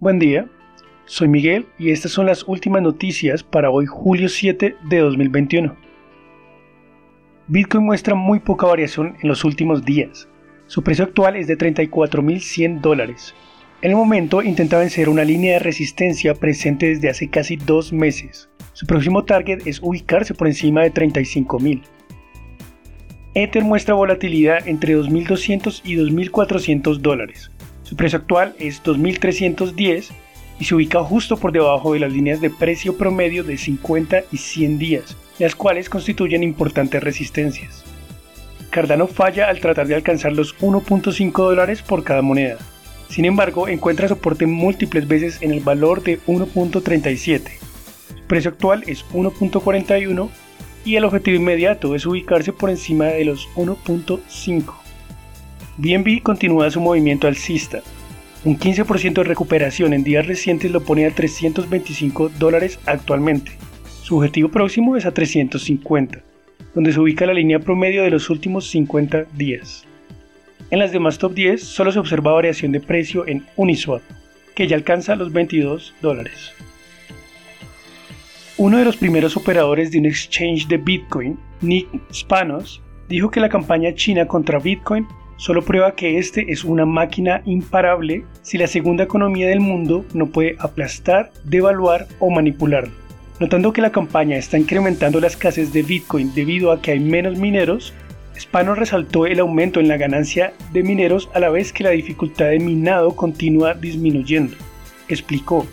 Buen día, soy Miguel y estas son las últimas noticias para hoy julio 7 de 2021. Bitcoin muestra muy poca variación en los últimos días. Su precio actual es de 34.100 dólares. En el momento intenta vencer una línea de resistencia presente desde hace casi dos meses. Su próximo target es ubicarse por encima de 35.000. Ether muestra volatilidad entre 2.200 y 2.400 dólares. Su precio actual es 2.310 y se ubica justo por debajo de las líneas de precio promedio de 50 y 100 días, las cuales constituyen importantes resistencias. Cardano falla al tratar de alcanzar los 1.5 dólares por cada moneda. Sin embargo, encuentra soporte múltiples veces en el valor de 1.37. Su precio actual es 1.41 y el objetivo inmediato es ubicarse por encima de los 1.5. BNB continúa su movimiento alcista. Un 15% de recuperación en días recientes lo pone a 325 dólares actualmente. Su objetivo próximo es a 350, donde se ubica la línea promedio de los últimos 50 días. En las demás top 10 solo se observa variación de precio en Uniswap, que ya alcanza los 22 dólares. Uno de los primeros operadores de un exchange de Bitcoin, Nick Spanos, dijo que la campaña china contra Bitcoin solo prueba que este es una máquina imparable si la segunda economía del mundo no puede aplastar, devaluar o manipularlo. Notando que la campaña está incrementando la escasez de Bitcoin debido a que hay menos mineros, Spano resaltó el aumento en la ganancia de mineros a la vez que la dificultad de minado continúa disminuyendo. Explicó,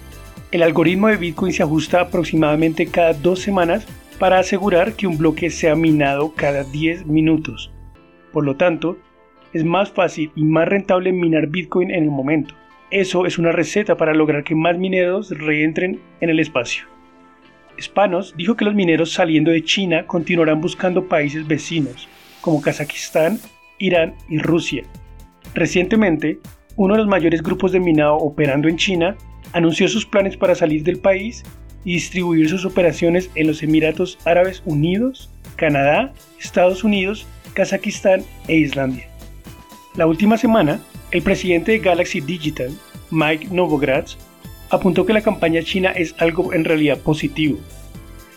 el algoritmo de Bitcoin se ajusta aproximadamente cada dos semanas para asegurar que un bloque sea minado cada 10 minutos. Por lo tanto, es más fácil y más rentable minar Bitcoin en el momento. Eso es una receta para lograr que más mineros reentren en el espacio. Spanos dijo que los mineros saliendo de China continuarán buscando países vecinos, como Kazajistán, Irán y Rusia. Recientemente, uno de los mayores grupos de minado operando en China anunció sus planes para salir del país y distribuir sus operaciones en los Emiratos Árabes Unidos, Canadá, Estados Unidos, Kazajistán e Islandia. La última semana, el presidente de Galaxy Digital, Mike Novogratz, apuntó que la campaña china es algo en realidad positivo.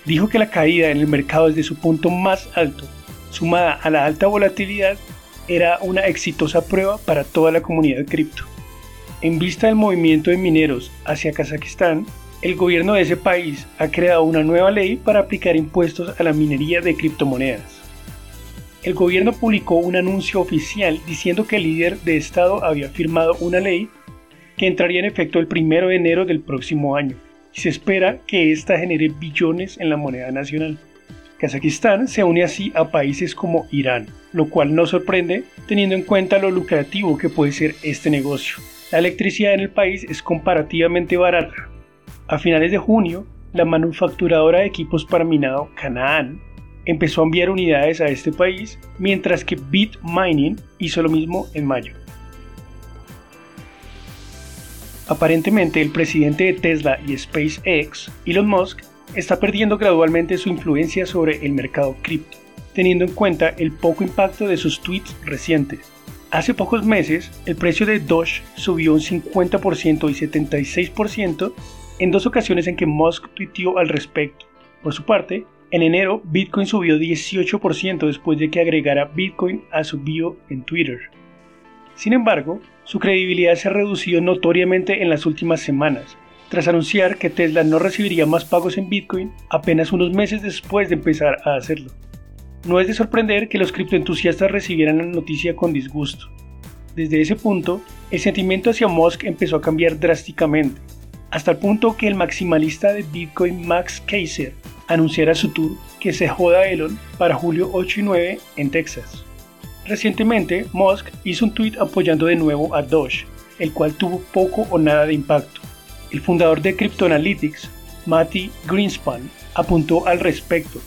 Dijo que la caída en el mercado desde su punto más alto, sumada a la alta volatilidad, era una exitosa prueba para toda la comunidad cripto. En vista del movimiento de mineros hacia Kazajistán, el gobierno de ese país ha creado una nueva ley para aplicar impuestos a la minería de criptomonedas el gobierno publicó un anuncio oficial diciendo que el líder de Estado había firmado una ley que entraría en efecto el 1 de enero del próximo año y se espera que ésta genere billones en la moneda nacional. Kazajistán se une así a países como Irán, lo cual no sorprende teniendo en cuenta lo lucrativo que puede ser este negocio. La electricidad en el país es comparativamente barata. A finales de junio, la manufacturadora de equipos para minado Canaan empezó a enviar unidades a este país, mientras que Bitmining hizo lo mismo en mayo. Aparentemente el presidente de Tesla y SpaceX, Elon Musk, está perdiendo gradualmente su influencia sobre el mercado cripto, teniendo en cuenta el poco impacto de sus tweets recientes. Hace pocos meses, el precio de Doge subió un 50% y 76% en dos ocasiones en que Musk tuiteó al respecto. Por su parte, en enero, Bitcoin subió 18% después de que agregara Bitcoin a su bio en Twitter. Sin embargo, su credibilidad se ha reducido notoriamente en las últimas semanas, tras anunciar que Tesla no recibiría más pagos en Bitcoin apenas unos meses después de empezar a hacerlo. No es de sorprender que los criptoentusiastas recibieran la noticia con disgusto. Desde ese punto, el sentimiento hacia Musk empezó a cambiar drásticamente, hasta el punto que el maximalista de Bitcoin Max Keiser anunciara su tour que se joda Elon para julio 8 y 9 en Texas. Recientemente, Musk hizo un tweet apoyando de nuevo a Doge, el cual tuvo poco o nada de impacto. El fundador de Cryptoanalytics, Matty Greenspan, apuntó al respecto.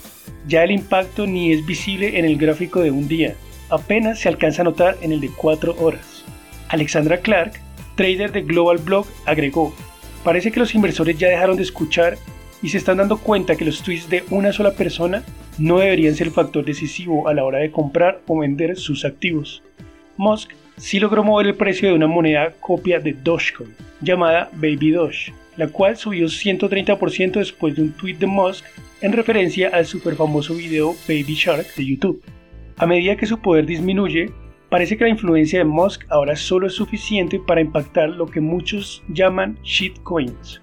Ya el impacto ni es visible en el gráfico de un día, apenas se alcanza a notar en el de 4 horas. Alexandra Clark, trader de Global Blog, agregó, parece que los inversores ya dejaron de escuchar y se están dando cuenta que los tweets de una sola persona no deberían ser el factor decisivo a la hora de comprar o vender sus activos. Musk sí logró mover el precio de una moneda copia de Dogecoin, llamada Baby Doge, la cual subió 130% después de un tweet de Musk en referencia al super famoso video Baby Shark de YouTube. A medida que su poder disminuye, parece que la influencia de Musk ahora solo es suficiente para impactar lo que muchos llaman shitcoins.